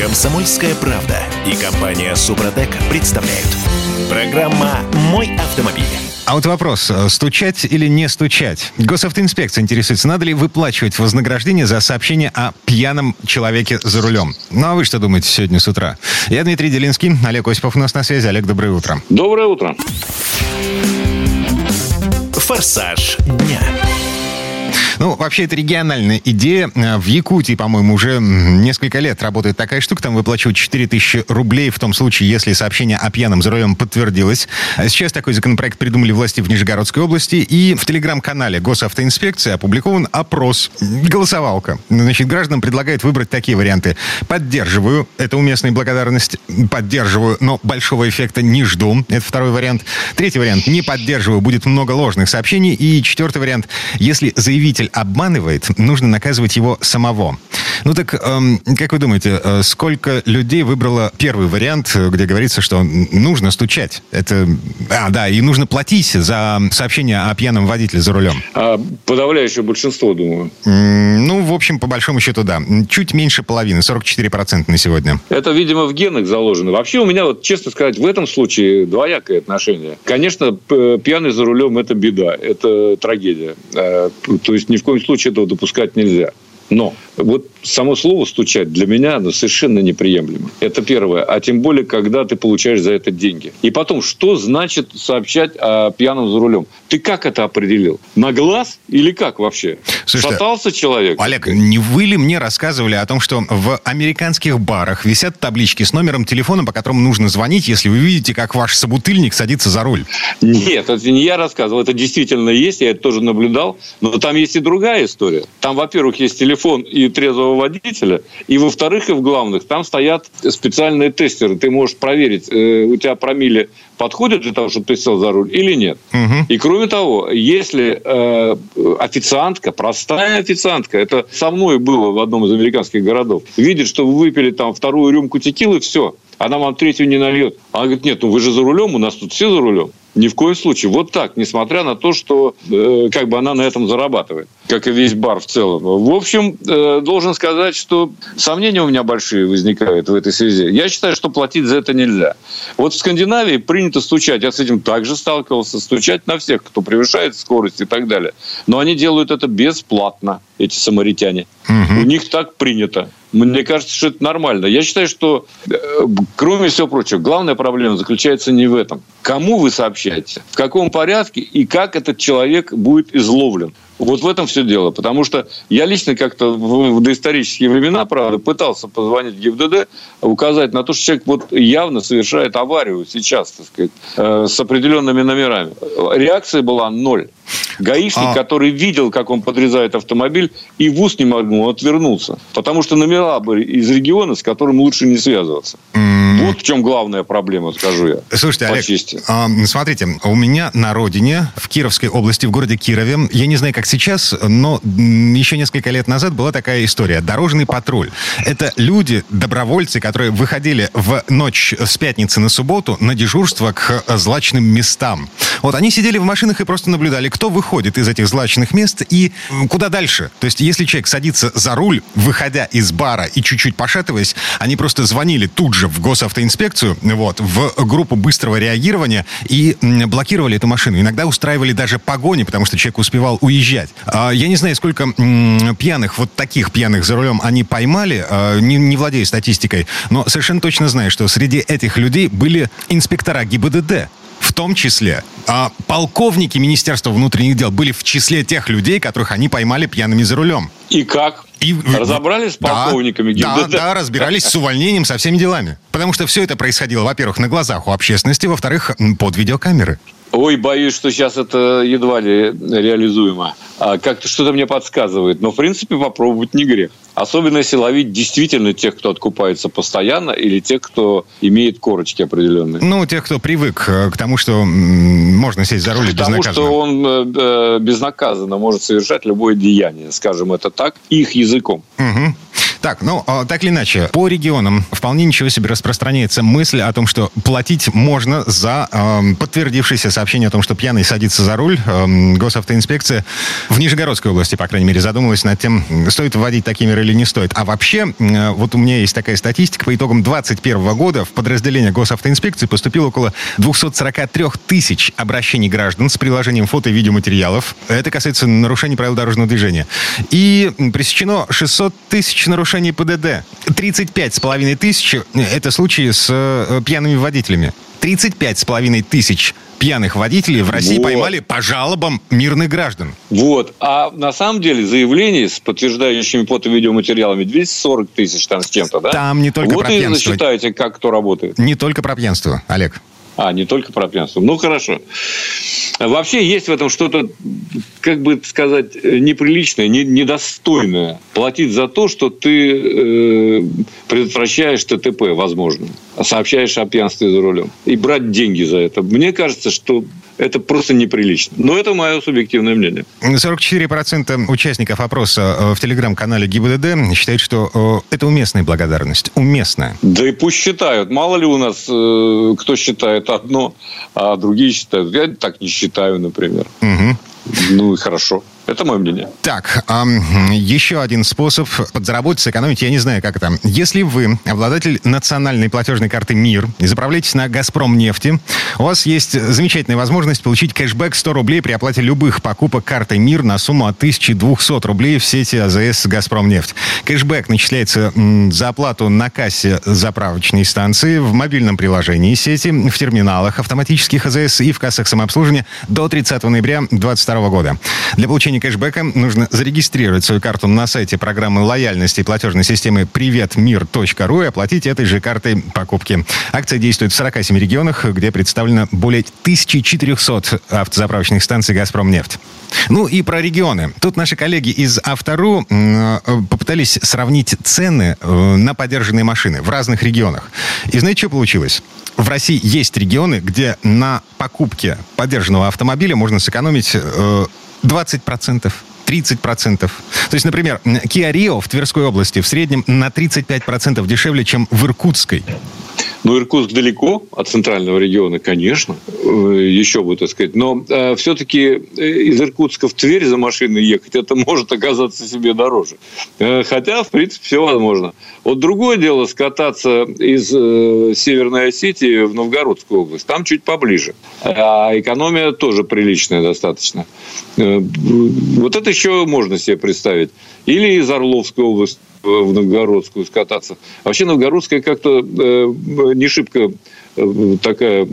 Комсомольская правда и компания Супротек представляют. Программа «Мой автомобиль». А вот вопрос, э, стучать или не стучать? Госавтоинспекция интересуется, надо ли выплачивать вознаграждение за сообщение о пьяном человеке за рулем? Ну а вы что думаете сегодня с утра? Я Дмитрий Делинский, Олег Осипов у нас на связи. Олег, доброе утро. Доброе утро. «Форсаж дня». Ну, вообще, это региональная идея. Э, В Якутии, по-моему, уже несколько лет работает такая штука. Там выплачивают 4000 рублей в том случае, если сообщение о пьяном за рулем подтвердилось. А Сейчас такой законопроект придумали власти в Нижегородской области. И в телеграм-канале Госавтоинспекции опубликован опрос. Голосовалка. Значит, гражданам предлагают выбрать такие варианты. Поддерживаю. Это уместная благодарность. Поддерживаю, но большого эффекта не жду. Это второй вариант. Третий вариант. Не поддерживаю. Будет много ложных сообщений. И четвертый вариант. Если заявитель обманывает, нужно наказывать его самого. Ну так, эм, как вы думаете, э, сколько людей выбрало первый вариант, э, где говорится, что нужно стучать? Это, а, да, и нужно платить за сообщение о пьяном водителе за рулем. А, подавляющее большинство, думаю. Ну, в общем, по большому счету, да. Чуть меньше половины, 44% на сегодня. Это, видимо, в генах заложено. Вообще у меня, вот, честно сказать, в этом случае двоякое отношение. Конечно, п- пьяный за рулем – это беда, это трагедия. Э, То есть ни в коем случае этого допускать нельзя. Но вот само слово «стучать» для меня оно совершенно неприемлемо. Это первое. А тем более, когда ты получаешь за это деньги. И потом, что значит сообщать о пьяном за рулем? Ты как это определил? На глаз или как вообще? Слушайте, Шатался человек? Олег, не вы ли мне рассказывали о том, что в американских барах висят таблички с номером телефона, по которому нужно звонить, если вы видите, как ваш собутыльник садится за руль? Нет, это не я рассказывал, это действительно есть, я это тоже наблюдал. Но там есть и другая история. Там, во-первых, есть телефон и трезвого водителя, и, во-вторых, и в главных, там стоят специальные тестеры. Ты можешь проверить, э, у тебя промили подходит для того, чтобы ты сел за руль или нет. Мгм. И кроме того, если э, официантка, простая официантка, это со мной было в одном из американских городов, видит, что вы выпили там вторую рюмку текилы, все, она вам третью не нальет. Она говорит, нет, ну вы же за рулем, у нас тут все за рулем. Ни в коем случае. Вот так, несмотря на то, что э, как бы она на этом зарабатывает, как и весь бар в целом. В общем, э, должен сказать, что сомнения у меня большие возникают в этой связи. Я считаю, что платить за это нельзя. Вот в Скандинавии принято стучать. Я с этим также сталкивался. Стучать на всех, кто превышает скорость и так далее. Но они делают это бесплатно, эти самаритяне. У них так принято. Мне кажется, что это нормально. Я считаю, что, э, кроме всего прочего, главная проблема заключается не в этом. Кому вы сообщаете, в каком порядке и как этот человек будет изловлен. Вот в этом все дело. Потому что я лично как-то в, доисторические времена, правда, пытался позвонить в ГИБДД, указать на то, что человек вот явно совершает аварию сейчас, так сказать, э, с определенными номерами. Реакция была ноль. Гаишник, А- который видел, как он подрезает автомобиль, и в ус не моргнул, он отвернулся. Потому что номера были из региона, с которым лучше не связываться. Вот в чем главная проблема, скажу я. Слушайте, Олег, чести. а, смотрите, у меня на родине, в Кировской области, в городе Кирове, я не знаю, как сейчас, но еще несколько лет назад была такая история. Дорожный патруль. Это люди, добровольцы, которые выходили в ночь с пятницы на субботу на дежурство к злачным местам. Вот они сидели в машинах и просто наблюдали, кто выходит из этих злачных мест и куда дальше. То есть, если человек садится за руль, выходя из бара и чуть-чуть пошатываясь, они просто звонили тут же в госавтоинспекцию, вот, в группу быстрого реагирования и блокировали эту машину. Иногда устраивали даже погони, потому что человек успевал уезжать. А, Я не знаю, сколько пьяных, вот таких пьяных за рулем они поймали, а, не, не владею статистикой, но совершенно точно знаю, что среди этих людей были инспектора ГИБДД. В том числе а, полковники Министерства внутренних дел были в числе тех людей, которых они поймали пьяными за рулем. И как? И, Разобрались с Да, полковниками Да, ГИБДД? да, разбирались с увольнением, со всеми делами. Потому что все это происходило, во-первых, на глазах у общественности, во-вторых, под видеокамеры. Ой, боюсь, что сейчас это едва ли реализуемо. А как-то что-то мне подсказывает. Но, в принципе, попробовать не грех. Особенно если ловить действительно тех, кто откупается постоянно, или тех, кто имеет корочки определенные. Ну, тех, кто привык э, к тому, что можно сесть за руль и Потому безнаказанно. что он э, э, безнаказанно может совершать любое деяние, скажем это так, их языком. Мгм. Так, ну, а, так или иначе, по регионам вполне ничего себе распространяется мысль о том, что платить можно за э, подтвердившееся сообщение о том, что пьяный садится за руль. Э, госавтоинспекция в Нижегородской области, по крайней мере, задумалась над тем, стоит вводить такие меры или не стоит. А вообще, э, вот у меня есть такая статистика, по итогам 2021 года в подразделение госавтоинспекции поступило около 243 тысяч обращений граждан с приложением фото и видеоматериалов. Это касается нарушений правил дорожного движения. И пресечено 600 тысяч нарушений ПДД. 35 с половиной тысяч – это случаи с э, пьяными водителями. 35 с половиной тысяч пьяных водителей в России вот. поймали по жалобам мирных граждан. Вот. А на самом деле заявлений с подтверждающими фото-видеоматериалами 240 тысяч там с чем-то, да? Там не только вот про пьянство. Вот и засчитайте, как кто работает. Не только про пьянство, Олег. А, не только про пьянство. Ну, хорошо. Вообще есть в этом что-то, как бы сказать, неприличное, недостойное. Платить за то, что ты э, предотвращаешь ТТП, возможно. Сообщаешь о пьянстве за рулем. И брать деньги за это. Мне кажется, что это просто неприлично. Но это мое субъективное мнение. 44% участников опроса э, в телеграм-канале ГИБДД считают, что э, это уместная благодарность. Уместная. Да и пусть считают. Мало ли у нас э, кто считает одно, а другие считают. Я так не считаю, например. Угу. Ну и хорошо. Это мое мнение. Так, эм, еще один способ подзаработать, сэкономить, я не знаю, как это. Если вы обладатель национальной платежной карты МИР и заправляетесь на «Газпром» нефти, у вас есть замечательная возможность получить кэшбэк 100 рублей при оплате любых покупок картой МИР на сумму от 1200 рублей в сети АЗС «Газпром» нефть. Кэшбэк начисляется за оплату на кассе заправочной станции, в мобильном приложении сети, в терминалах автоматических АЗС и в кассах самообслуживания до 30 ноября 2022 года. Для получения кэшбэка нужно зарегистрировать свою карту на сайте программы лояльности платежной системы приветмир.ру и оплатить этой же картой покупки. Акция действует в 47 регионах, где представлено более 1400 автозаправочных станций «Газпромнефть». Ну и про регионы. Тут наши коллеги из Автору попытались сравнить цены э, на подержанные машины в разных регионах. И знаете, что получилось? В России есть регионы, где на покупке подержанного автомобиля можно сэкономить э, 20%. 30%. То есть, например, Kia Rio в Тверской области в среднем на 35% дешевле, чем в Иркутской. Ну, Иркутск далеко от центрального региона, конечно, э, еще бы, так сказать. Но э, все-таки э, из Иркутска в Тверь за машиной ехать, это может оказаться себе дороже. Э, хотя, в принципе, все возможно. Вот другое дело скататься из э, Северной Осетии в Новгородскую область. Там чуть поближе. А экономия тоже приличная достаточно. Э, вот это еще можно себе представить. Или из Орловской области в Новгородскую скататься. Вообще Новгородская как-то э, не шибко э, такая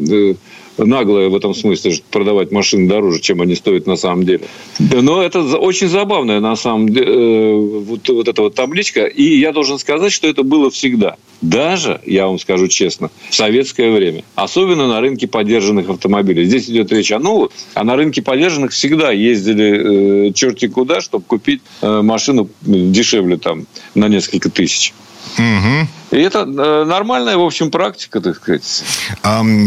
наглая в этом смысле продавать машины дороже, чем они стоят на самом деле. Но это очень забавная на самом деле э, вот, вот эта вот табличка. И я должен сказать, что это было всегда. Даже, я вам скажу честно, в советское время. Особенно на рынке поддержанных автомобилей. Здесь идет речь о новых, а на рынке поддержанных всегда ездили э, черти куда, чтобы купить э, машину дешевле там на несколько тысяч. Угу. И это э, нормальная, в общем, практика, так сказать.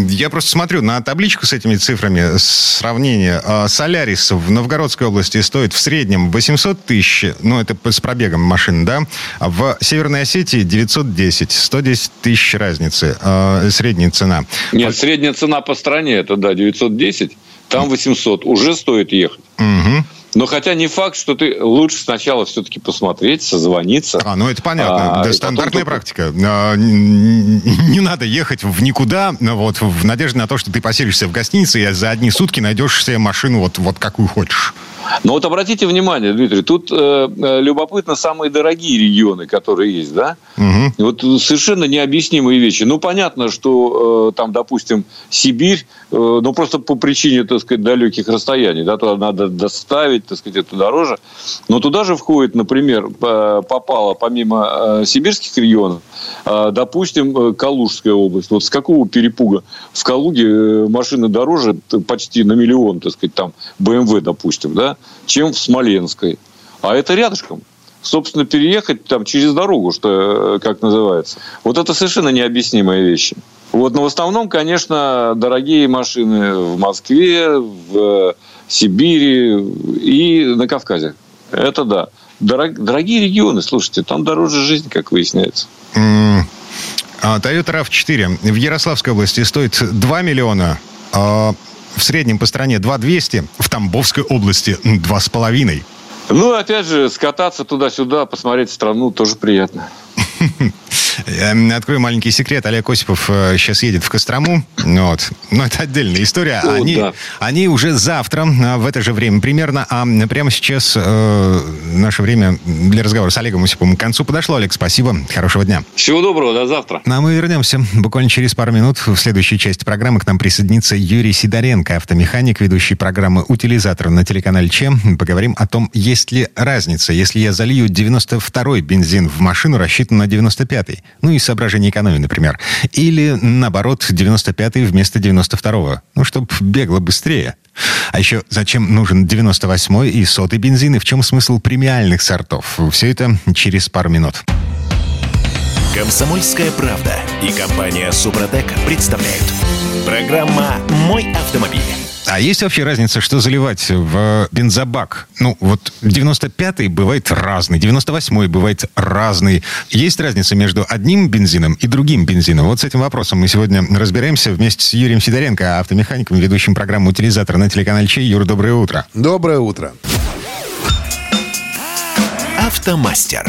Я просто смотрю на табличку с этими цифрами, сравнение. А, Солярис в Новгородской области стоит в среднем 800 тысяч, ну, это с пробегом машин, да? А в Северной Осетии 910, 110 тысяч разницы, а, средняя цена. Нет, средняя цена по стране, это, да, 910, там 800, уже стоит ехать. Угу. Но хотя не факт, что ты лучше сначала все-таки посмотреть, созвониться. А, ну это понятно. А, да, стандартная потом... практика. А, не надо ехать в никуда, вот, в надежде на то, что ты поселишься в гостинице и за одни сутки найдешь себе машину вот, вот какую хочешь. Но вот обратите внимание, Дмитрий, тут э, э, любопытно самые дорогие регионы, которые есть, да? Угу. Вот совершенно необъяснимые вещи. Ну, понятно, что э, там, допустим, Сибирь, э, ну, просто по причине, так сказать, далеких расстояний, да, туда надо доставить, так сказать, это дороже. Но туда же входит, например, попало помимо э, сибирских регионов, э, допустим, э, Калужская область. Вот с какого перепуга в Калуге э, машины дороже почти на миллион, так сказать, там, БМВ, допустим, да? Чем в Смоленской. А это рядышком. Собственно, переехать там через дорогу, что, э, как называется. Вот это совершенно необъяснимые вещи. Вот, но в основном, конечно, дорогие машины в Москве, в Сибири и на Кавказе. Это да. дорог, дорогие регионы, слушайте, там дороже жизнь, как выясняется. А Toyota RAV4 в Ярославской области стоит 2 миллиона, а в среднем по стране 2 200, в Тамбовской области 2,5. Ну, опять же, скататься туда-сюда, посмотреть страну тоже приятно. Открою маленький секрет. Олег Осипов сейчас э, едет в Кострому. Вот. Но это отдельная история. О, они, да. они уже завтра а, в это же время примерно. А прямо сейчас э, наше время для разговора с Олегом Осиповым к концу подошло. Олег, спасибо. Хорошего дня. Всего доброго. До завтра. Ну, а мы вернемся буквально через пару минут. В следующей части программы к нам присоединится Юрий Сидоренко, автомеханик, ведущий программы «Утилизатор» на телеканале ЧЕМ. Поговорим о том, есть ли разница, если я залью 92-й бензин в машину, рассчитанную на 95-й. Ну, из соображений экономии, например. Или, наоборот, 95-й вместо 92-го. Ну, чтобы бегло быстрее. А еще зачем нужен 98-й и сотый бензин, и в чем смысл премиальных сортов? Все это через пару минут. Комсомольская правда и компания Супротек представляют. Программа «Мой автомобиль». А есть вообще разница, что заливать в бензобак? Ну, вот 95-й бывает разный, 98-й бывает разный. Есть разница между одним бензином и другим бензином? Вот с этим вопросом мы сегодня разбираемся вместе с Юрием Сидоренко, автомехаником, ведущим программу «Утилизатор» на телеканале Чей. Юр, доброе утро. Доброе утро. Автомастер.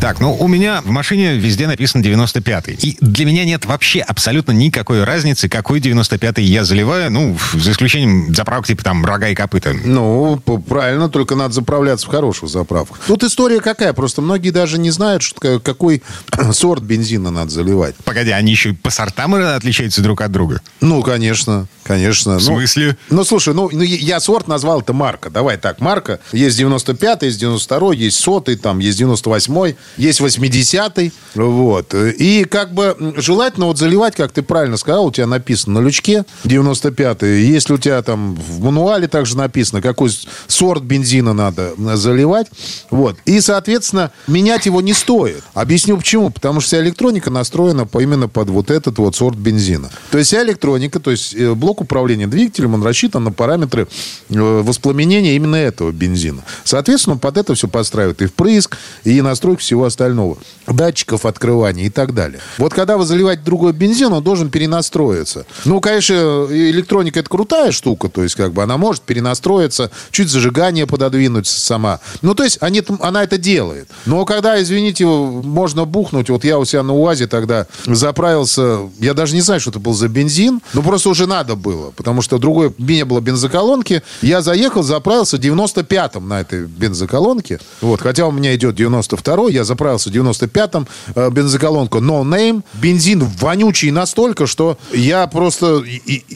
Так, ну у меня в машине везде написан 95-й. И для меня нет вообще абсолютно никакой разницы, какой 95-й я заливаю, ну, за исключением заправок типа там рога и копыта. Ну, правильно, только надо заправляться в хорошую заправку. Тут история какая, просто многие даже не знают, что, какой сорт бензина надо заливать. Погоди, они еще по сортам отличаются друг от друга? Ну, конечно, конечно. В ну, смысле? Ну, ну слушай, ну, ну я сорт назвал это марка. Давай так, марка. Есть 95-й, есть 92-й, есть сотый, там есть 98-й есть 80-й. Вот. И как бы желательно вот заливать, как ты правильно сказал, у тебя написано на лючке 95-й. Если у тебя там в мануале также написано, какой сорт бензина надо заливать. Вот. И, соответственно, менять его не стоит. Объясню почему. Потому что вся электроника настроена по, именно под вот этот вот сорт бензина. То есть вся электроника, то есть э, блок управления двигателем, он рассчитан на параметры э, воспламенения именно этого бензина. Соответственно, под это все подстраивает и впрыск, и настройку всего всего остального. Датчиков открывания и так далее. Вот когда вы заливаете другой бензин, он должен перенастроиться. Ну, конечно, электроника это крутая штука, то есть как бы она может перенастроиться, чуть зажигание пододвинуть сама. Ну, то есть они, она это делает. Но когда, извините, можно бухнуть, вот я у себя на УАЗе тогда заправился, я даже не знаю, что это был за бензин, но просто уже надо было, потому что другой, не было бензоколонки. Я заехал, заправился 95-м на этой бензоколонке. Вот, хотя у меня идет 92-й, я заправился в 95-м, э, бензоколонку No Name. Бензин вонючий настолько, что я просто...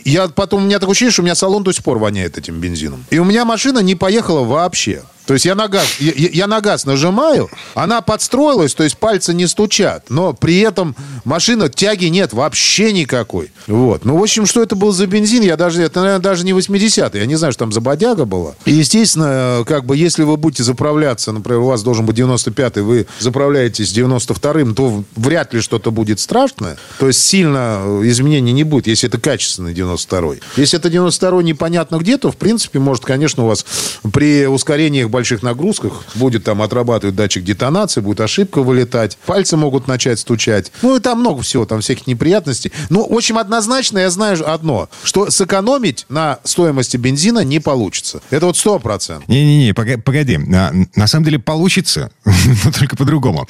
Я потом, у меня такое ощущение, что у меня салон до сих пор воняет этим бензином. И у меня машина не поехала вообще. То есть я на газ, я, я на газ нажимаю, она подстроилась, то есть пальцы не стучат, но при этом машина тяги нет вообще никакой. Вот. Ну, в общем, что это был за бензин, я даже, это, наверное, даже не 80-й, я не знаю, что там за бодяга была. И, естественно, как бы, если вы будете заправляться, например, у вас должен быть 95-й, вы заправляетесь 92-м, то вряд ли что-то будет страшное. То есть сильно изменений не будет, если это качественный 92-й. Если это 92-й непонятно где, то, в принципе, может, конечно, у вас при ускорениях больших нагрузках будет там отрабатывать датчик детонации, будет ошибка вылетать, пальцы могут начать стучать. Ну, и там много всего, там всяких неприятностей. Ну, в общем, однозначно я знаю одно, что сэкономить на стоимости бензина не получится. Это вот сто процентов. Не-не-не, погоди. На, на самом деле получится, но только по-другому.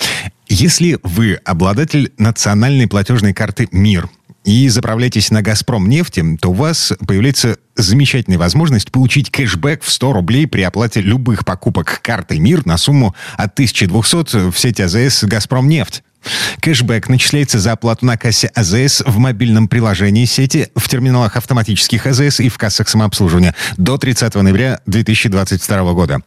Если вы обладатель национальной платежной карты «Мир», и заправляетесь на «Газпром» нефти, то у вас появляется замечательная возможность получить кэшбэк в 100 рублей при оплате любых покупок картой «Мир» на сумму от 1200 в сеть АЗС «Газпром нефть». Кэшбэк начисляется за оплату на кассе АЗС в мобильном приложении сети, в терминалах автоматических АЗС и в кассах самообслуживания до 30 ноября 2022 года.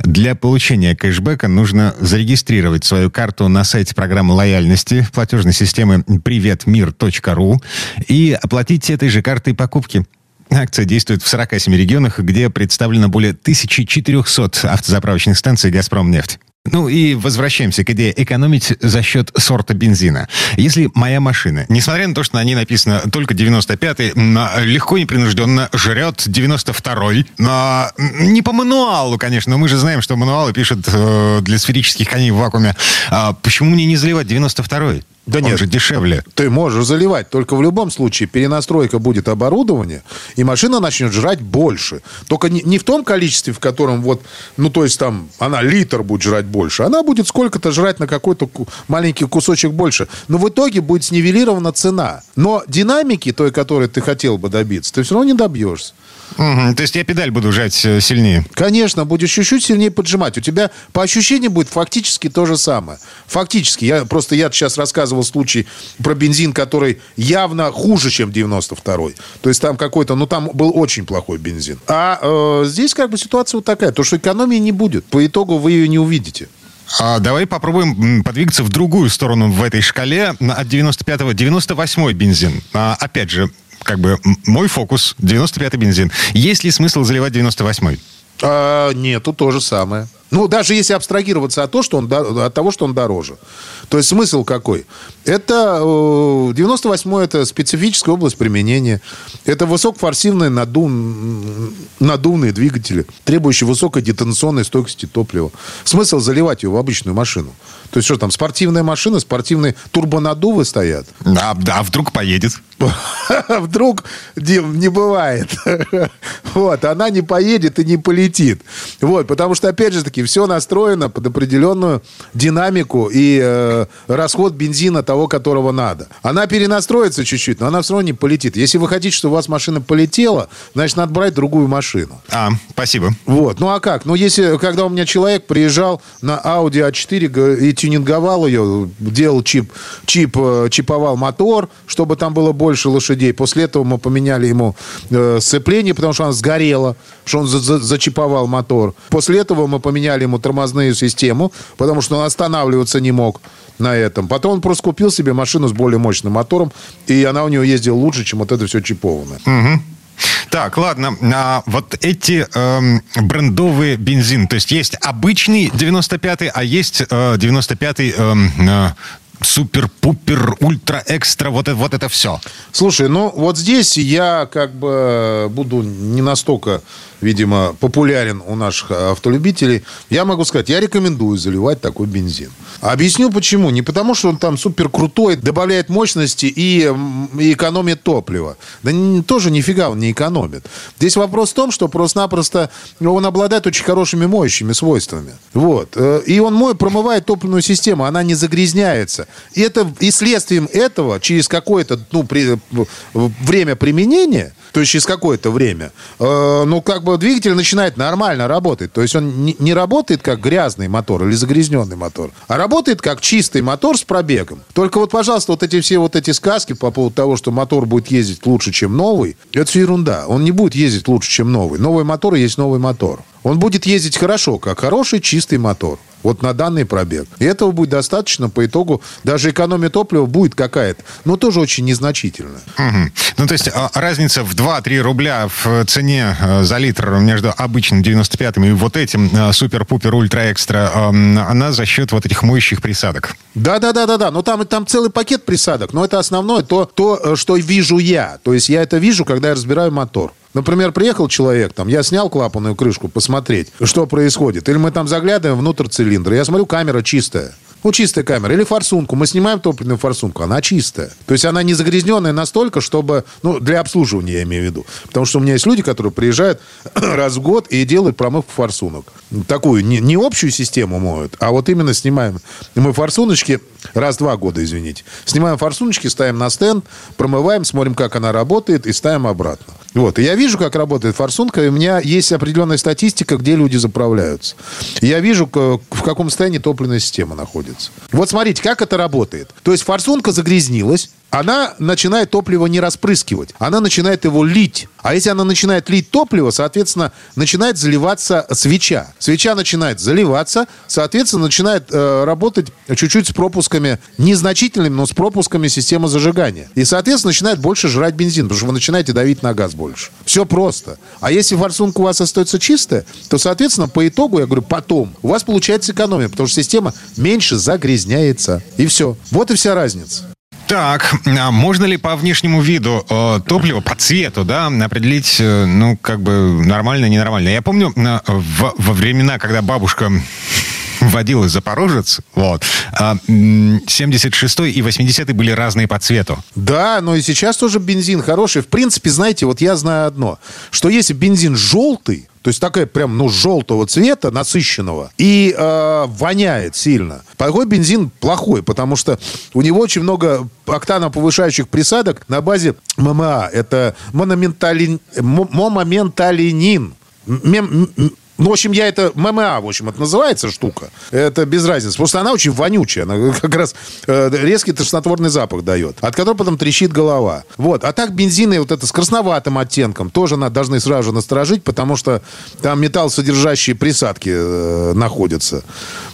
Для получения кэшбэка нужно зарегистрировать свою карту на сайте программы лояльности платежной системы приветмир.ру и оплатить этой же картой покупки. Акция действует в 47 регионах, где представлено более 1400 автозаправочных станций «Газпром нефть». Ну и возвращаемся к идее экономить за счет сорта бензина. Если моя машина, несмотря на то, что на ней написано только 95-й, легко и непринужденно жрет 92-й, но не по мануалу, конечно, но мы же знаем, что мануалы пишут э, для сферических коней в вакууме. А почему мне не заливать 92-й? Да Он нет. же дешевле. Ты можешь заливать, только в любом случае перенастройка будет оборудования, и машина начнет жрать больше. Только не, не в том количестве, в котором вот, ну то есть там она литр будет жрать больше, она будет сколько-то жрать на какой-то маленький кусочек больше. Но в итоге будет снивелирована цена. Но динамики той, которой ты хотел бы добиться, ты все равно не добьешься. Мгм, То есть я педаль буду жать э, сильнее. Конечно, будешь чуть-чуть сильнее поджимать. У тебя по ощущениям будет фактически то же самое. Фактически. Я, просто я сейчас рассказывал случай про бензин, который явно хуже, чем 92-й. То есть там какой-то, ну там был очень плохой бензин. А э, здесь как бы ситуация вот такая. То, что экономии не будет. По итогу вы ее не увидите. А давай попробуем подвигаться в другую сторону в этой шкале. От 95-го 98-й бензин. А, опять же, как бы мой фокус 95-й бензин. Есть ли смысл заливать 98-й? А, нету, то же самое. Ну, даже если абстрагироваться от, того, что он, от того, что он дороже. То есть смысл какой? Это э, 98-й это специфическая область применения. Это высокофорсивные надув- надувные двигатели, требующие высокой детонационной стойкости топлива. Смысл заливать ее в обычную машину. То есть что там, спортивная машина, спортивные турбонаддувы стоят. А, да, а вдруг поедет? Вдруг, Дим, не бывает. Вот, она не поедет и не полетит. Вот, потому что, опять же таки, все настроено под определенную динамику и э, расход бензина того, которого надо. Она перенастроится чуть-чуть, но она все равно не полетит. Если вы хотите, чтобы у вас машина полетела, значит, надо брать другую машину. А, спасибо. Вот. Ну а как? Ну если, когда у меня человек приезжал на Audi A4 г- и тюнинговал ее, делал чип, чип, э, чиповал мотор, чтобы там было больше лошадей. После этого мы поменяли ему э, сцепление, потому что оно сгорело, что он за- за- зачиповал мотор. После этого мы поменяли ему тормозную систему, потому что он останавливаться не мог на этом. Потом он просто купил себе машину с более мощным мотором, и она у него ездила лучше, чем вот это все чипованное. Так, ладно. А вот эти эм, брендовые бензин, то есть есть обычный 95-й, а есть э, 95-й эм, э, супер-пупер, ультра-экстра, вот, это- вот это все. Слушай, ну вот здесь я как бы буду не настолько, видимо, популярен у наших автолюбителей. Я могу сказать, я рекомендую заливать такой бензин. Объясню почему. Не потому, что он там супер крутой, добавляет мощности и, и экономит топливо. Да не- тоже нифига он не экономит. Здесь вопрос в том, что просто-напросто он обладает очень хорошими моющими свойствами. Вот. Э, И он мой, промывает топливную систему, она не загрязняется. И, это, и следствием этого, через какое-то ну, при- время применения, то есть через какое-то время, э, ну, как бы двигатель начинает нормально работать. То есть он не, не работает как грязный мотор или загрязненный мотор, а работает как чистый мотор с пробегом. Только вот, пожалуйста, вот эти все вот эти сказки по поводу того, что мотор будет ездить лучше, чем новый, это все ерунда. Он не будет ездить лучше, чем новый. Новый мотор есть новый мотор. Он будет ездить хорошо, как хороший чистый мотор. Вот на данный пробег. И этого будет достаточно. По итогу даже экономия топлива будет какая-то, но тоже очень незначительная. Мгм. Ну, то есть а, разница в 2-3 рубля в цене э, за литр между обычным 95-м и вот этим э, супер-пупер ультра-экстра, она за счет вот этих моющих присадок. Да, да, да, да, да. Но там, там целый пакет присадок. Но это основное то, то, э, что вижу я. То есть я это вижу, когда я разбираю мотор. Например, приехал человек, там, я снял клапанную крышку посмотреть, что происходит. Или мы там заглядываем внутрь цилиндра. Я смотрю, камера чистая. Ну, чистая камера. Или форсунку. Мы снимаем топливную форсунку, она чистая. То есть она не загрязненная настолько, чтобы... Ну, для обслуживания я имею в виду. Потому что у меня есть люди, которые приезжают раз в год и делают промывку форсунок. Такую, не, не общую систему моют, а вот именно снимаем. Мы форсуночки раз в два года, извините. Снимаем форсуночки, ставим на стенд, промываем, смотрим, как она работает, и ставим обратно. Вот. И я вижу, как работает форсунка, и у меня есть определенная статистика, где люди заправляются. Я вижу, в каком состоянии топливная система находится. Вот смотрите, как это работает. То есть форсунка загрязнилась, она начинает топливо не распрыскивать, она начинает его лить. А если она начинает лить топливо, соответственно, начинает заливаться свеча. Свеча начинает заливаться, соответственно, начинает э, работать чуть-чуть с пропусками, незначительными, но с пропусками системы зажигания. И, соответственно, начинает больше жрать бензин, потому что вы начинаете давить на газ больше. Все просто. А если форсунка у вас остается чистая, то, соответственно, по итогу, я говорю, потом, у вас получается экономия, потому что система меньше загрязняется. И все. Вот и вся разница. Так, а можно ли по внешнему виду э, топлива, по цвету, да, определить, э, ну, как бы нормально, ненормально? Я помню, э, в, во времена, когда бабушка водила Запорожец, вот, 76 и 80 были разные по цвету. Да, но и сейчас тоже бензин хороший. В принципе, знаете, вот я знаю одно, что если бензин желтый, то есть такая прям, ну, желтого цвета, насыщенного, и э, воняет сильно. Такой бензин плохой, потому что у него очень много октаноповышающих присадок на базе ММА. Это мономенталин, момоменталинин. Ну, в общем, я это ММА, в общем, это называется штука. Это без разницы. Просто она очень вонючая. Она как раз э, резкий тошнотворный запах дает, от которого потом трещит голова. Вот. А так бензины вот это с красноватым оттенком тоже надо, должны сразу же насторожить, потому что там металлсодержащие присадки э, находятся.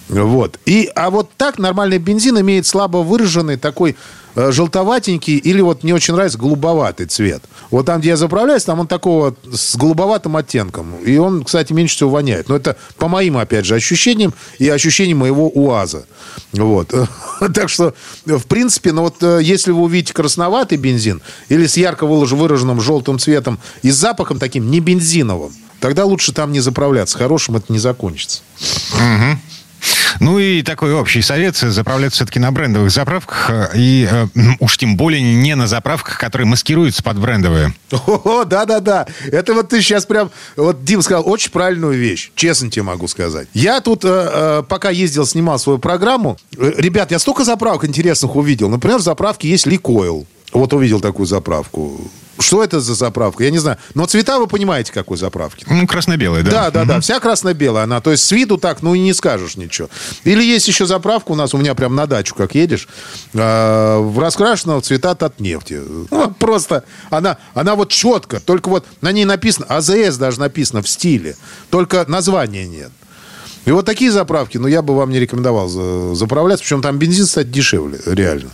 Вот. И, а вот так нормальный бензин имеет слабо выраженный такой Э, желтоватенький или вот мне очень нравится голубоватый цвет. Вот там, где я заправляюсь, там он такого с голубоватым оттенком. И он, кстати, меньше всего воняет. Но это по моим, опять же, ощущениям и ощущениям моего УАЗа. Вот. Так что, в принципе, ну вот э, если вы увидите красноватый бензин или с ярко выраженным желтым цветом и с запахом таким не бензиновым, тогда лучше там не заправляться. Хорошим это не закончится. Ну и такой общий совет. Заправляться все-таки на брендовых заправках. Э, и э, уж тем более не на заправках, которые маскируются под брендовые. О, да-да-да. Это вот ты сейчас прям... Вот Дим сказал очень правильную вещь. Честно тебе могу сказать. Я тут, э, э, пока ездил, снимал свою программу. Э, ребят, я столько заправок интересных увидел. Например, в заправке есть Ликойл. Вот увидел такую заправку. Что это за заправка? Я не знаю. Но цвета вы понимаете, какой заправки. Ну, красно-белая, да. Да, да, угу. да. Вся красно-белая она. То есть с виду так, ну и не скажешь ничего. Или есть еще заправка у нас, у меня прям на дачу, как едешь, э, в раскрашенного цвета от нефти. Ну, просто она, она вот четко, только вот на ней написано, АЗС даже написано в стиле, только названия нет. И вот такие заправки, ну, я бы вам не рекомендовал заправляться. Причем там бензин, кстати, дешевле, реально.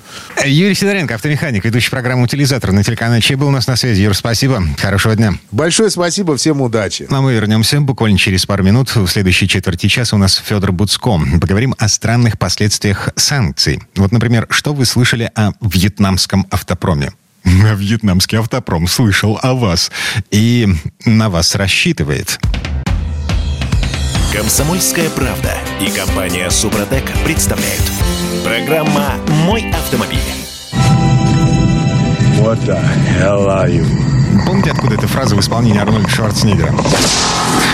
Юрий Сидоренко, автомеханик, ведущий программы «Утилизатор» на телеканале Че был у нас на связи. Юр, спасибо. Хорошего дня. Большое спасибо. Всем удачи. Ну, а мы вернемся буквально через пару минут. В следующей четверти часа у нас Федор Буцко. Поговорим о странных последствиях санкций. Вот, например, что вы слышали о вьетнамском автопроме? Вьетнамский автопром слышал о вас и на вас рассчитывает. Комсомольская правда и компания Супротек представляют. Программа «Мой автомобиль». What the hell are you? Помните, откуда эта фраза в исполнении Арнольда Шварценеггера?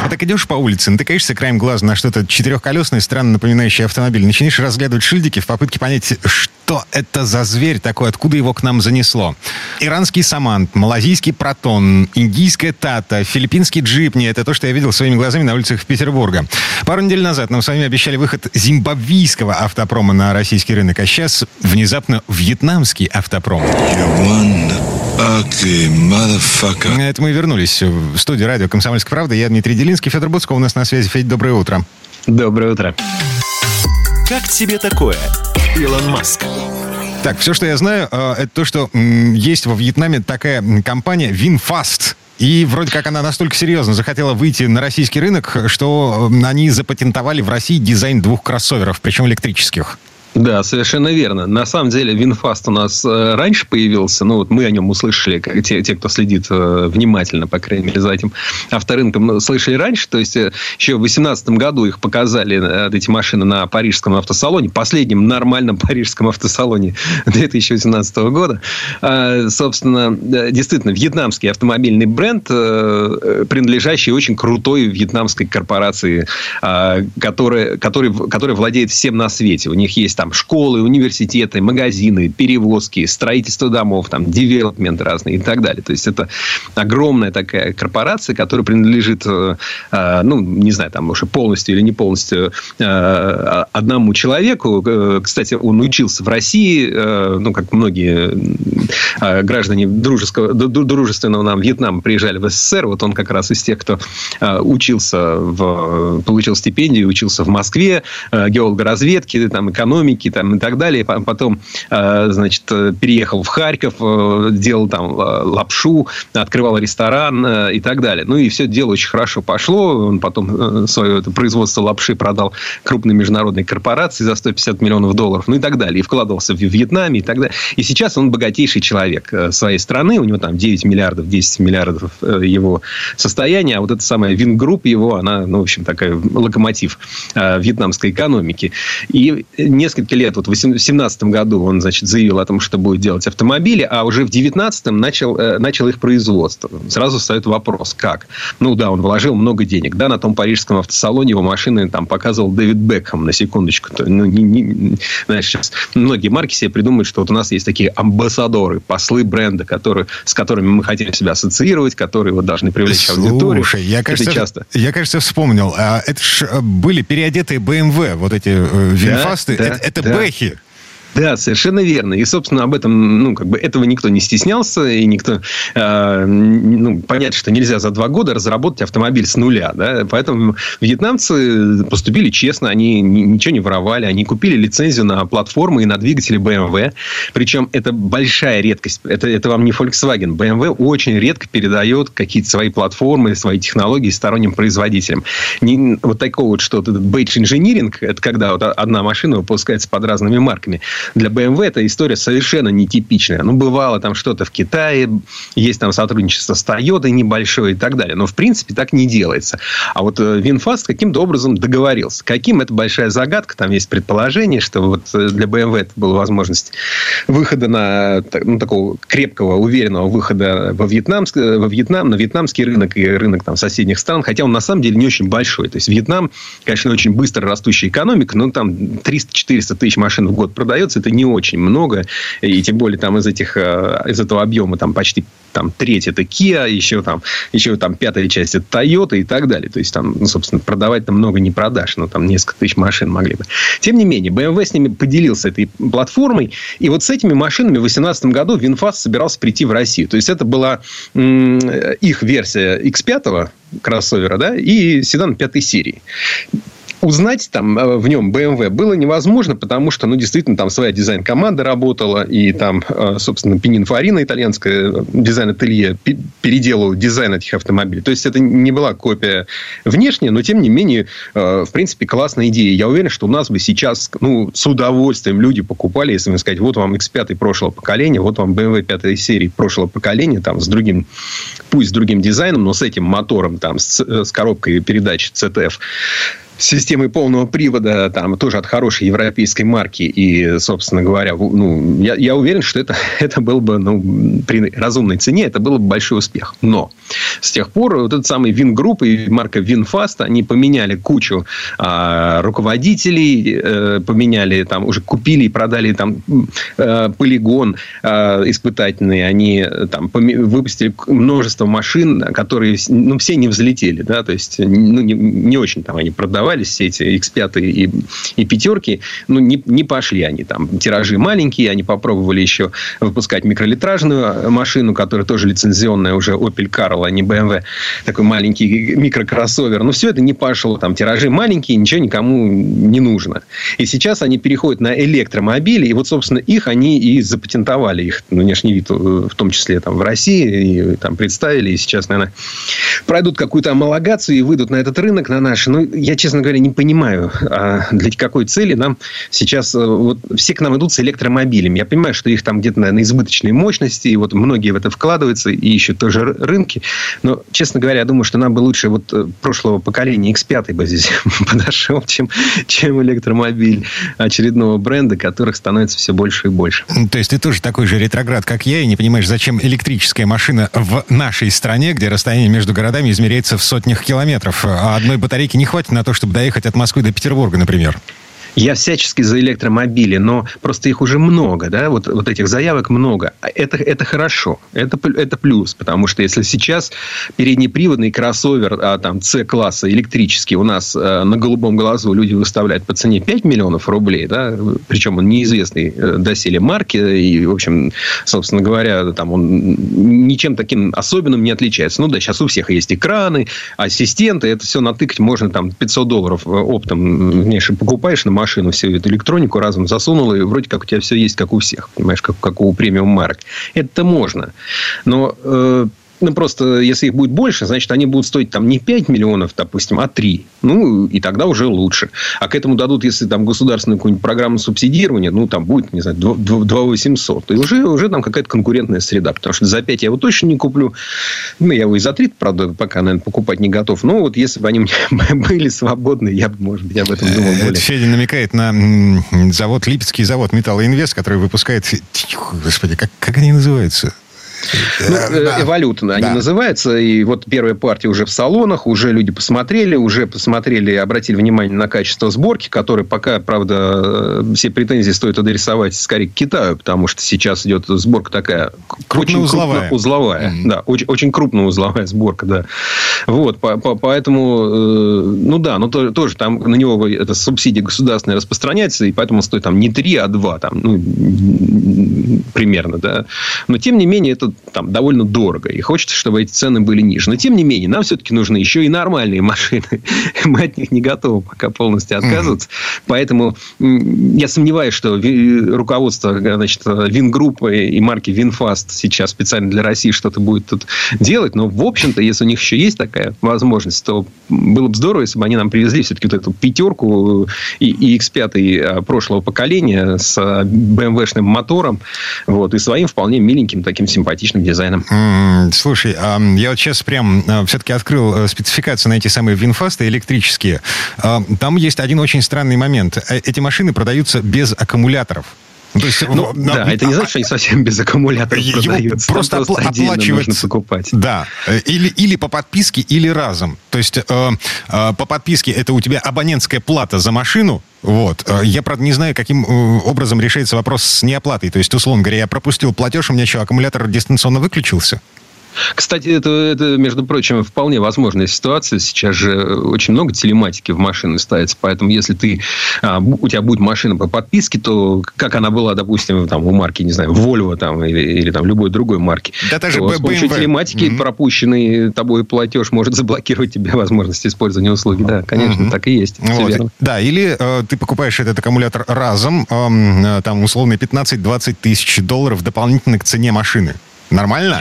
А так идешь по улице, натыкаешься краем глаза на что-то четырехколесное, странно напоминающее автомобиль. Начинаешь разглядывать шильдики в попытке понять, что это за зверь такой, откуда его к нам занесло. Иранский самант, малазийский протон, индийская тата, филиппинский джипни. Это то, что я видел своими глазами на улицах Петербурга. Пару недель назад нам с вами обещали выход зимбабвийского автопрома на российский рынок, а сейчас внезапно вьетнамский автопром. Это мы вернулись в студию радио «Комсомольская правда». Я Дмитрий Делинский, Федор Буцко у нас на связи. Федь, доброе утро. Доброе утро. Как тебе такое, Илон Маск? Так, все, что я знаю, э, это то, что есть во Вьетнаме такая компания VinFast. И вроде как она настолько серьезно захотела выйти на российский рынок, что они запатентовали в России дизайн двух кроссоверов, причем электрических. Да, совершенно верно. На самом деле VinFast у нас э, раньше появился, ну вот мы о нем услышали, те, те кто следит э, внимательно, по крайней мере, за этим авторынком, слышали раньше. То есть э, еще в 2018 году их показали, эти машины, на парижском автосалоне, последнем нормальном парижском автосалоне 2018 года. А, собственно, действительно, вьетнамский автомобильный бренд, принадлежащий очень крутой вьетнамской корпорации, а, которая, который, которая владеет всем на свете. У них есть там школы, университеты, магазины, перевозки, строительство домов, там, девелопмент разный и так далее. То есть, это огромная такая корпорация, которая принадлежит, э, э, ну, не знаю, там, уже полностью или не полностью э, одному человеку. Кстати, он учился в России, ну, как многие граждане дружеского, дружественного нам Вьетнама приезжали в СССР. Вот он как раз из тех, кто учился, в, получил стипендию, учился в Москве, геологоразведки, там, экономики там, и так далее. Потом, значит, переехал в Харьков, делал там лапшу, открывал ресторан и так далее. Ну, и все дело очень хорошо пошло. Он потом свое это производство лапши продал крупной международной корпорации за 150 миллионов долларов, ну и так далее. И вкладывался в Вьетнаме и так далее. И сейчас он богатейший человек своей страны. У него там 9 миллиардов, 10 миллиардов его состояние. А вот эта самая Vingroup его, она, ну, в общем, такая локомотив вьетнамской экономики. И несколько лет, вот в 2017 году он, значит, заявил о том, что будет делать автомобили, а уже в 2019 начал, начал их производство. Сразу встает вопрос, как? Ну да, он вложил много денег. Да, на том парижском автосалоне его машины там показывал Дэвид Бекхэм, на секундочку. Ну, не, не, знаешь, сейчас многие марки себе придумают, что вот у нас есть такие амбассадоры, послы бренда, которые, с которыми мы хотим себя ассоциировать, которые вот должны привлечь Слушай, аудиторию. Слушай, я, кажется, часто. я, кажется, вспомнил. А это ж э, были переодетые BMW, вот эти э, винфасты. Да, да, это это да. Бэхи. Да, совершенно верно. И, собственно, об этом, ну, как бы этого никто не стеснялся, и никто, э, ну, понять, что нельзя за два года разработать автомобиль с нуля, да, поэтому вьетнамцы поступили честно, они ничего не воровали, они купили лицензию на платформы и на двигатели BMW, причем это большая редкость, это, это вам не Volkswagen, BMW очень редко передает какие-то свои платформы, свои технологии сторонним производителям. Не, вот такого вот что-то, badge engineering, это когда вот одна машина выпускается под разными марками, для BMW эта история совершенно нетипичная. Ну, бывало там что-то в Китае, есть там сотрудничество с Toyota небольшое и так далее. Но, в принципе, так не делается. А вот VinFast э, каким-то образом договорился. Каким? Это большая загадка. Там есть предположение, что вот э, для BMW это была возможность выхода на ну, такого крепкого, уверенного выхода во, Вьетнамск, э, во Вьетнам, на вьетнамский рынок и рынок там, соседних стран. Хотя он на самом деле не очень большой. То есть Вьетнам, конечно, очень быстро растущая экономика, но там 300-400 тысяч машин в год продается остается, это не очень много. И тем более там из, этих, э, из этого объема там почти там треть это Kia, еще там, еще там пятая часть это Toyota и так далее. То есть там, ну, собственно, продавать там много не продаж, но там несколько тысяч машин могли бы. Тем не менее, BMW с ними поделился этой платформой, и вот с этими машинами в 2018 году VinFast собирался прийти в Россию. То есть это была м- их версия X5 кроссовера, да, и седан пятой серии узнать там э, в нем BMW было невозможно, потому что, ну, действительно, там своя дизайн-команда работала, и там, э, собственно, Пининфорина итальянская, э, дизайн-ателье, переделал дизайн этих автомобилей. То есть, это не была копия внешняя, но, тем не менее, в принципе, классная идея. Я уверен, что у нас бы сейчас, ну, с удовольствием люди покупали, если сказать, вот вам X5 прошлого поколения, вот вам BMW 5 серии прошлого поколения, там, с другим, пусть с другим дизайном, но с этим мотором, там, с, с коробкой передач ZF системой полного привода, там, тоже от хорошей европейской марки. И, собственно говоря, ну, я, я уверен, что это, это был бы, ну, при разумной цене, это был бы большой успех. Но с тех пор вот этот самый Vingroup и марка VinFast, они поменяли кучу а, руководителей, э, поменяли там, уже купили и продали там э, полигон э, испытательный, они там выпустили множество машин, которые, ну, все не взлетели, да, то есть, ну, не, не очень там они продавали продавались, все эти X5 и, и пятерки, ну, не, не пошли они там. Тиражи маленькие, они попробовали еще выпускать микролитражную машину, которая тоже лицензионная уже Opel Carl, а не BMW. Такой маленький микрокроссовер. Но все это не пошло. Там тиражи маленькие, ничего никому не нужно. И сейчас они переходят на электромобили, и вот, собственно, их они и запатентовали, их внешний вид, в том числе там в России, и там представили, и сейчас, наверное, пройдут какую-то амалогацию и выйдут на этот рынок, на наш. Ну, я, честно честно говоря, не понимаю, а для какой цели нам сейчас... Э, вот все к нам идут с электромобилями. Я понимаю, что их там где-то, наверное, избыточные мощности, и вот многие в это вкладываются, и ищут тоже рынки. Но, честно говоря, я думаю, что нам бы лучше вот э, прошлого поколения X5 бы здесь подошел, чем, чем электромобиль очередного бренда, которых становится все больше и больше. То есть ты тоже такой же ретроград, как я, и не понимаешь, зачем электрическая машина в нашей стране, где расстояние между городами измеряется в сотнях километров, а одной батарейки не хватит на то, чтобы доехать от Москвы до Петербурга, например? Я всячески за электромобили, но просто их уже много, да, вот, вот этих заявок много. Это, это хорошо, это, это плюс, потому что если сейчас переднеприводный кроссовер а, там C-класса электрический у нас а, на голубом глазу люди выставляют по цене 5 миллионов рублей, да, причем он неизвестный э, доселе марки, и, в общем, собственно говоря, там он ничем таким особенным не отличается. Ну да, сейчас у всех есть экраны, ассистенты, это все натыкать можно там 500 долларов э, оптом, конечно, покупаешь на машину всю эту электронику разом засунул, и вроде как у тебя все есть, как у всех, понимаешь, как, как у премиум марок. Это можно. Но э, ну, просто если их будет больше, значит, они будут стоить там не 5 миллионов, допустим, а 3. Ну, и тогда уже лучше. А к этому дадут, если там государственную какую-нибудь программу субсидирования, ну, там будет, не знаю, 2 800. И уже, уже там какая-то конкурентная среда. Потому что за 5 я его точно не куплю. Ну, я его и за 3, правда, пока, наверное, покупать не готов. Но вот если бы они были свободны, я бы, может быть, об этом думал более. Федя намекает на завод, Липецкий завод «Металлоинвест», который выпускает... Господи, как, как они называются? Ну, да. эволютно они да. называются. И вот первая партия уже в салонах, уже люди посмотрели, уже посмотрели, обратили внимание на качество сборки, которые пока, правда, все претензии стоит адресовать скорее к Китаю, потому что сейчас идет сборка такая очень узловая. узловая. Mm-hmm. Да, очень, очень крупная узловая сборка, да. Вот, по, по, поэтому, э, ну да, но то, тоже там на него эта субсидия государственная распространяется, и поэтому стоит там не 3, а 2, там, ну, примерно, да. Но, тем не менее, это там довольно дорого. И хочется, чтобы эти цены были ниже. Но, тем не менее, нам все-таки нужны еще и нормальные машины. Мы от них не готовы пока полностью отказываться. Mm-hmm. Поэтому я сомневаюсь, что руководство значит, Vingroup ы и марки VinFast сейчас специально для России что-то будет тут делать. Но, в общем-то, если у них еще есть такая возможность, то было бы здорово, если бы они нам привезли все-таки вот эту пятерку и, и X5 а, прошлого поколения с BMW-шным мотором вот, и своим вполне миленьким таким симпатичным симпатичным дизайном. Mm, слушай, я вот сейчас прям а, все-таки открыл э, спецификацию на эти самые винфасты электрические. Там есть один очень странный момент. Э, эти машины продаются без аккумуляторов. То есть, ну, на, да, это не значит, что они совсем без аккумуляторов его продаются. Просто, Там просто оплачивается. нужно покупать. Да. Или, или по подписке, или разом. То есть э, э, по подписке это у тебя абонентская плата за машину, вот. Э, я, правда, не знаю, каким э, образом решается вопрос с неоплатой. То есть, условно говоря, я пропустил платеж, у меня что, аккумулятор дистанционно выключился? Кстати, это, это, между прочим, вполне возможная ситуация. Сейчас же очень много телематики в машины ставится, поэтому если ты, а, у тебя будет машина по подписке, то как она была, допустим, там, у марки, не знаю, Volvo там, или, или там любой другой марки, да, даже то с помощью телематики mm-hmm. пропущенный тобой платеж может заблокировать тебе возможность использования услуги. Да, конечно, mm-hmm. так и есть. Вот. Да, или э, ты покупаешь этот аккумулятор разом, э, там, условно, 15-20 тысяч долларов дополнительно к цене машины. Нормально?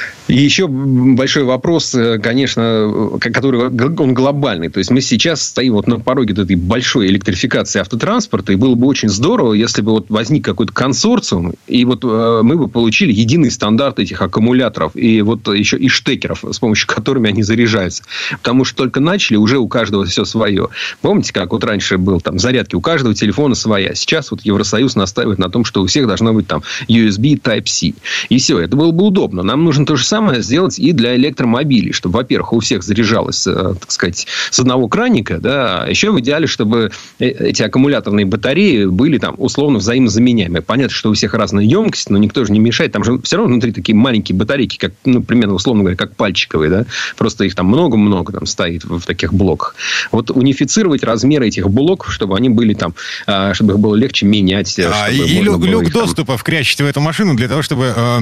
И еще большой вопрос, э, конечно, который он глобальный. То есть мы сейчас стоим вот на пороге этой большой электрификации автотранспорта, и было бы очень здорово, если бы вот возник какой-то консорциум, и вот э, мы бы получили единый стандарт этих аккумуляторов, и вот еще и штекеров, с помощью которыми они заряжаются. Потому что только начали, уже у каждого все свое. Помните, как вот раньше был там зарядки, у каждого телефона своя. Сейчас вот Евросоюз настаивает на том, что у всех должно быть там USB Type-C. И все, это было бы удобно. Нам нужно то же самое самое сделать и для электромобилей, чтобы, во-первых, у всех заряжалось, э, так сказать, с одного краника, да, а еще в идеале, чтобы э, эти аккумуляторные батареи были там условно взаимозаменяемые. Понятно, что у всех разная емкость, но никто же не мешает. Там же все равно внутри такие маленькие батарейки, как, ну, примерно, условно говоря, как пальчиковые, да, просто их там много-много там стоит в, таких блоках. Вот унифицировать размеры этих блоков, чтобы они были там, а, чтобы их было легче менять. А, и люк, люк доступа там... вкрячить в эту машину для того, чтобы э,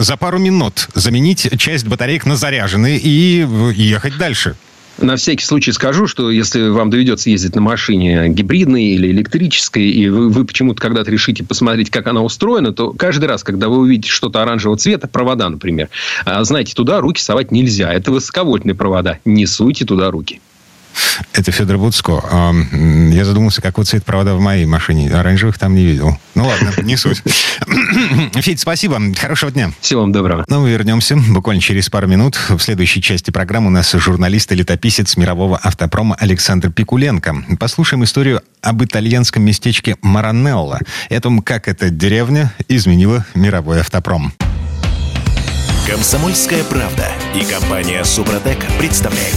за пару минут заменить заменить часть батареек на заряженные и ехать дальше. На всякий случай скажу, что если вам доведется ездить на машине гибридной или электрической, и вы, вы почему-то когда-то решите посмотреть, как она устроена, то каждый раз, когда вы увидите что-то оранжевого цвета, провода, например, а, знаете, туда руки совать нельзя. Это высоковольтные провода. Не суйте туда руки. Это Федор Буцко. Я задумался, какой цвет провода в моей машине. Оранжевых там не видел. Ну ладно, не суть. Федь, спасибо. Хорошего дня. Всего вам доброго. Ну, мы вернемся буквально через пару минут. В следующей части программы у нас журналист и летописец мирового автопрома Александр Пикуленко. Послушаем историю об итальянском местечке Маранелло. О том, как эта деревня изменила мировой автопром. Комсомольская правда и компания Супротек представляют.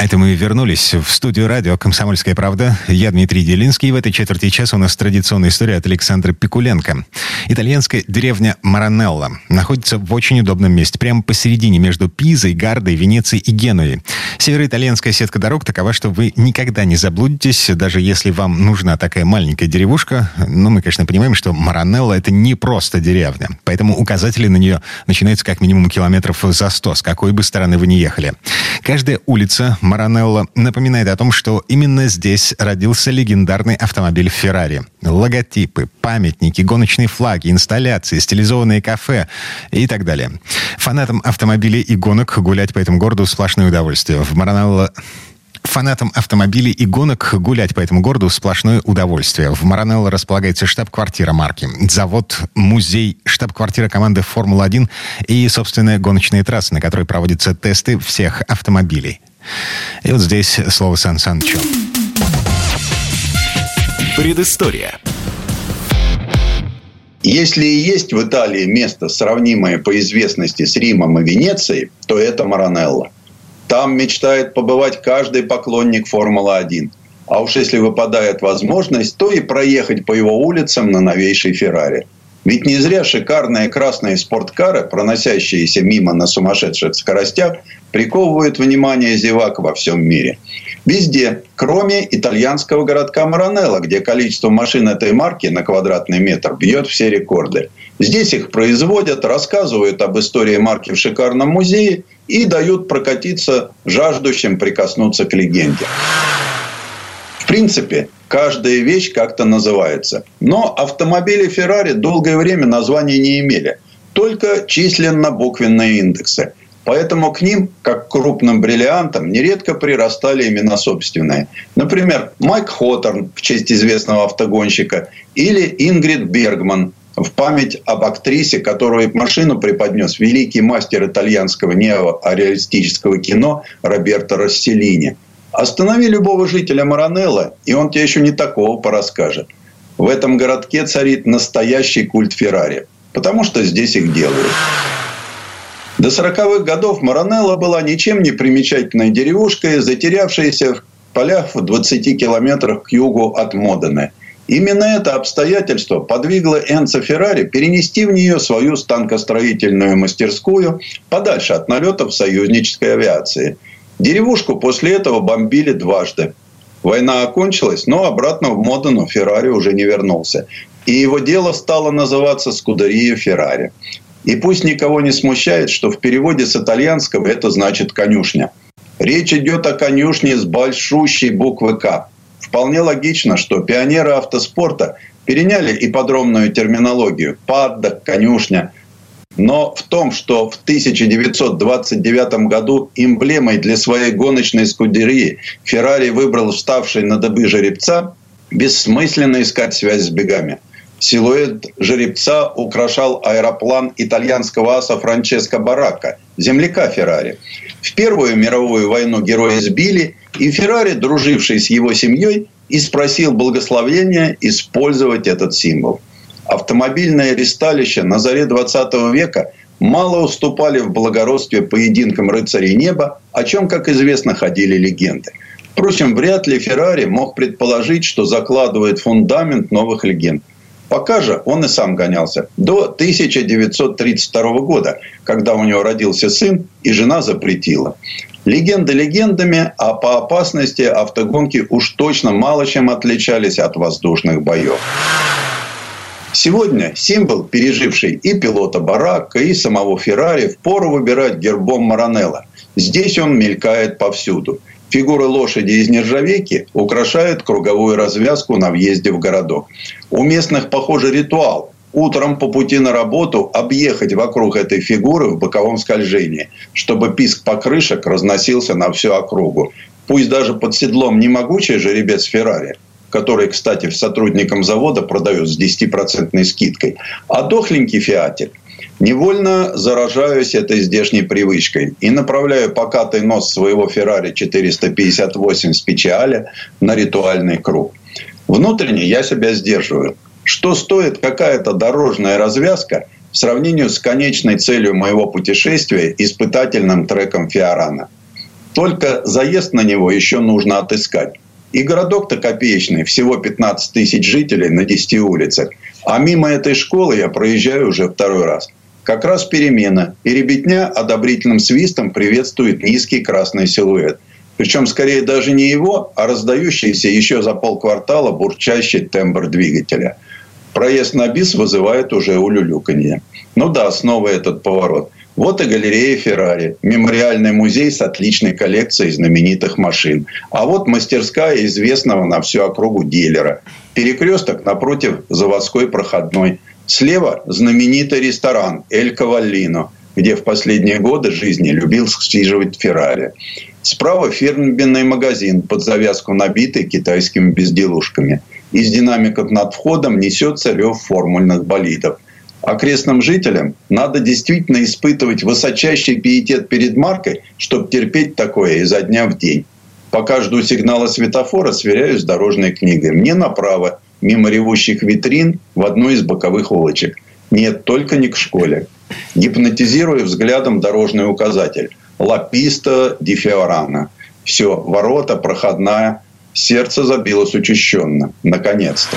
Это мы вернулись в студию радио «Комсомольская правда». Я Дмитрий Делинский. В этой четверти часа у нас традиционная история от Александра Пикуленко. Итальянская деревня Маранелло находится в очень удобном месте, прямо посередине между Пизой, Гардой, Венецией и Генуей. Североитальянская сетка дорог такова, что вы никогда не заблудитесь, даже если вам нужна такая маленькая деревушка. Но мы, конечно, понимаем, что Маранелло — это не просто деревня. Поэтому указатели на нее начинаются как минимум километров за сто, с какой бы стороны вы ни ехали. Каждая улица Маранелло напоминает о том, что именно здесь родился легендарный автомобиль Феррари. Логотипы, памятники, гоночные флаги, инсталляции, стилизованные кафе и так далее. Фанатам автомобилей и гонок гулять по этому городу сплошное удовольствие. В Маранелло Фанатам автомобилей и гонок гулять по этому городу сплошное удовольствие. В Маранелло располагается штаб-квартира марки, завод, музей, штаб-квартира команды «Формула-1» и собственная гоночная трасса, на которой проводятся тесты всех автомобилей. И вот здесь слово Сан Санычу. Предыстория. Если и есть в Италии место, сравнимое по известности с Римом и Венецией, то это Маранелло. Там мечтает побывать каждый поклонник Формулы-1. А уж если выпадает возможность, то и проехать по его улицам на новейшей Феррари – ведь не зря шикарные красные спорткары, проносящиеся мимо на сумасшедших скоростях, приковывают внимание зевак во всем мире. Везде, кроме итальянского городка Маранелло, где количество машин этой марки на квадратный метр бьет все рекорды. Здесь их производят, рассказывают об истории марки в шикарном музее и дают прокатиться жаждущим прикоснуться к легенде. Принципе, каждая вещь как-то называется. Но автомобили Ferrari долгое время названия не имели. Только численно-буквенные индексы. Поэтому к ним, как к крупным бриллиантам, нередко прирастали имена собственные. Например, Майк Хоторн в честь известного автогонщика или Ингрид Бергман в память об актрисе, которую машину преподнес великий мастер итальянского неореалистического кино Роберто Расселини – Останови любого жителя Маранелла, и он тебе еще не такого порасскажет. В этом городке царит настоящий культ Феррари, потому что здесь их делают. До 40-х годов Маранелла была ничем не примечательной деревушкой, затерявшейся в полях в 20 километрах к югу от Модены. Именно это обстоятельство подвигло Энцо Феррари перенести в нее свою станкостроительную мастерскую подальше от налетов союзнической авиации – Деревушку после этого бомбили дважды. Война окончилась, но обратно в Модену Феррари уже не вернулся. И его дело стало называться «Скудерия Феррари». И пусть никого не смущает, что в переводе с итальянского это значит «конюшня». Речь идет о конюшне с большущей буквы «К». Вполне логично, что пионеры автоспорта переняли ипподромную терминологию «паддок», «конюшня», но в том, что в 1929 году эмблемой для своей гоночной скудерии Феррари выбрал вставший на добы жеребца, бессмысленно искать связь с бегами. Силуэт жеребца украшал аэроплан итальянского аса Франческо Барака, земляка Феррари. В Первую мировую войну героя сбили, и Феррари, друживший с его семьей, и спросил благословения использовать этот символ автомобильное ресталище на заре 20 века мало уступали в благородстве поединкам рыцарей неба, о чем, как известно, ходили легенды. Впрочем, вряд ли Феррари мог предположить, что закладывает фундамент новых легенд. Пока же он и сам гонялся. До 1932 года, когда у него родился сын, и жена запретила. Легенды легендами, а по опасности автогонки уж точно мало чем отличались от воздушных боев. Сегодня символ, переживший и пилота Барака, и самого Феррари, впору выбирать гербом Маранелла. Здесь он мелькает повсюду. Фигура лошади из нержавейки украшает круговую развязку на въезде в городок. У местных, похоже, ритуал. Утром по пути на работу объехать вокруг этой фигуры в боковом скольжении, чтобы писк покрышек разносился на всю округу. Пусть даже под седлом не могучий жеребец Феррари – который, кстати, сотрудникам завода продают с 10% скидкой, а дохленький фиатель. Невольно заражаюсь этой здешней привычкой и направляю покатый нос своего Феррари 458 специаля на ритуальный круг. Внутренне я себя сдерживаю. Что стоит какая-то дорожная развязка в сравнении с конечной целью моего путешествия – испытательным треком Фиорана – Только заезд на него еще нужно отыскать. И городок-то копеечный, всего 15 тысяч жителей на 10 улицах. А мимо этой школы я проезжаю уже второй раз. Как раз перемена. И ребятня одобрительным свистом приветствует низкий красный силуэт. Причем, скорее, даже не его, а раздающийся еще за полквартала бурчащий тембр двигателя. Проезд на бис вызывает уже улюлюканье. Ну да, снова этот поворот. Вот и галерея Феррари, мемориальный музей с отличной коллекцией знаменитых машин. А вот мастерская известного на всю округу дилера. Перекресток напротив заводской проходной. Слева знаменитый ресторан «Эль Каваллино», где в последние годы жизни любил сиживать Феррари. Справа фирменный магазин под завязку набитый китайскими безделушками. Из динамиков над входом несется рев формульных болидов – окрестным жителям надо действительно испытывать высочайший пиетет перед маркой, чтобы терпеть такое изо дня в день. Пока жду сигнала светофора, сверяюсь с дорожной книгой. Мне направо, мимо ревущих витрин, в одну из боковых улочек. Нет, только не к школе. Гипнотизирую взглядом дорожный указатель. Лаписта ди Фиорана. Все, ворота, проходная. Сердце забилось учащенно. Наконец-то.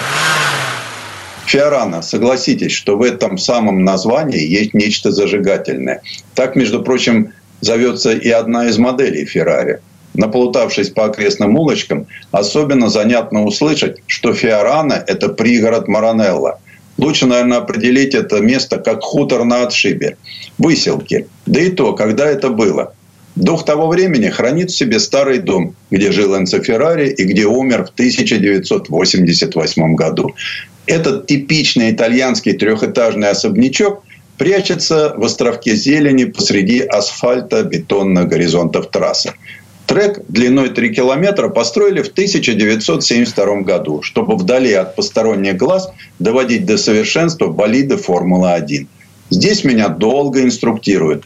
Фиорана, согласитесь, что в этом самом названии есть нечто зажигательное. Так, между прочим, зовется и одна из моделей Феррари. Наплутавшись по окрестным улочкам, особенно занятно услышать, что Фиорана – это пригород Маранелла. Лучше, наверное, определить это место как хутор на отшибе. Выселки. Да и то, когда это было. Дух того времени хранит в себе старый дом, где жил Энцо Феррари и где умер в 1988 году. Этот типичный итальянский трехэтажный особнячок прячется в островке зелени посреди асфальта бетонных горизонтов трассы. Трек длиной 3 километра построили в 1972 году, чтобы вдали от посторонних глаз доводить до совершенства болиды Формулы-1. Здесь меня долго инструктируют.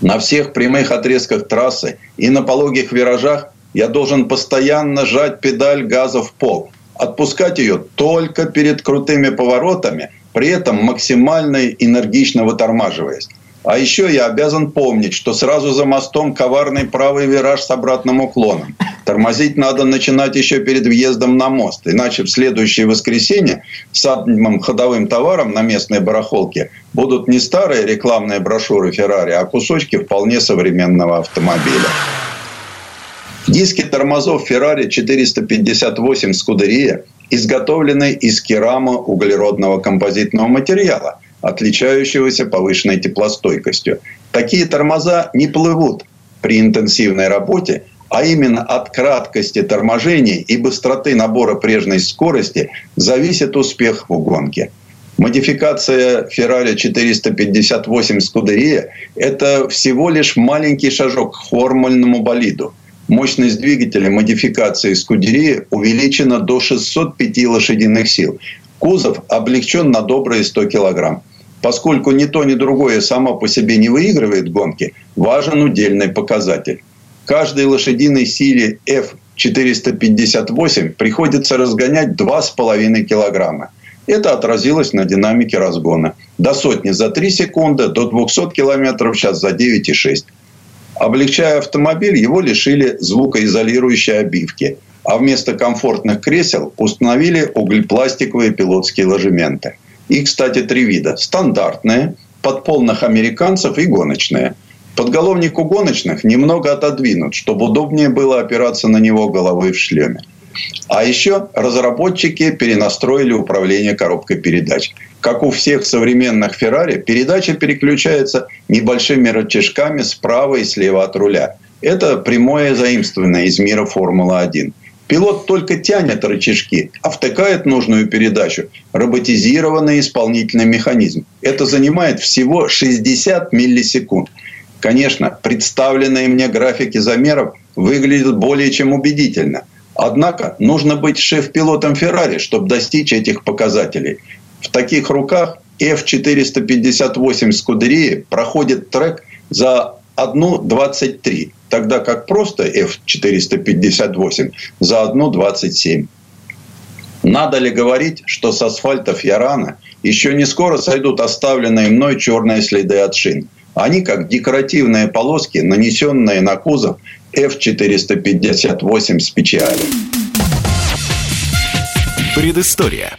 На всех прямых отрезках трассы и на пологих виражах я должен постоянно жать педаль газа в пол, отпускать ее только перед крутыми поворотами, при этом максимально энергично вытормаживаясь. А еще я обязан помнить, что сразу за мостом коварный правый вираж с обратным уклоном. Тормозить надо начинать еще перед въездом на мост. Иначе в следующее воскресенье самым ходовым товаром на местной барахолке будут не старые рекламные брошюры Феррари, а кусочки вполне современного автомобиля. Диски тормозов Ferrari 458 Scuderia изготовлены из керама углеродного композитного материала, отличающегося повышенной теплостойкостью. Такие тормоза не плывут при интенсивной работе, а именно от краткости торможения и быстроты набора прежней скорости зависит успех в гонке. Модификация Ferrari 458 Scuderia – это всего лишь маленький шажок к формульному болиду – Мощность двигателя модификации Скудерии увеличена до 605 лошадиных сил. Кузов облегчен на добрые 100 килограмм. Поскольку ни то, ни другое само по себе не выигрывает гонки, важен удельный показатель. Каждой лошадиной силе F458 приходится разгонять 2,5 килограмма. Это отразилось на динамике разгона. До сотни за 3 секунды, до 200 км в час за 9,6. Облегчая автомобиль, его лишили звукоизолирующей обивки, а вместо комфортных кресел установили углепластиковые пилотские ложементы. Их, кстати, три вида. Стандартные, под полных американцев и гоночные. Подголовник у гоночных немного отодвинут, чтобы удобнее было опираться на него головой в шлеме. А еще разработчики перенастроили управление коробкой передач. Как у всех современных Феррари, передача переключается небольшими рычажками справа и слева от руля. Это прямое заимствование из мира Формулы-1. Пилот только тянет рычажки, а втыкает нужную передачу роботизированный исполнительный механизм. Это занимает всего 60 миллисекунд. Конечно, представленные мне графики замеров выглядят более чем убедительно – Однако нужно быть шеф-пилотом Феррари, чтобы достичь этих показателей. В таких руках F458 Скудерии проходит трек за 1.23, тогда как просто F458 за 1.27. Надо ли говорить, что с асфальтов Ярана еще не скоро сойдут оставленные мной черные следы от шин? Они как декоративные полоски, нанесенные на кузов F-458 специали. Предыстория.